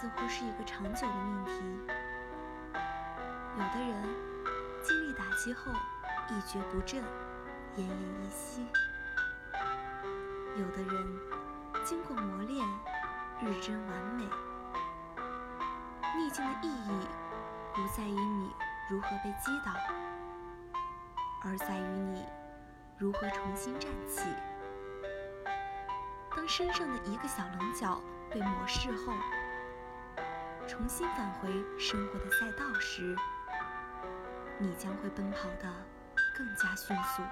似乎是一个长久的命题。有的人经历打击后一蹶不振，奄奄一息；有的人经过磨练，日臻完美。逆境的意义不在于你如何被击倒，而在于你如何重新站起。当身上的一个小棱角被磨蚀后，重新返回生活的赛道时，你将会奔跑得更加迅速。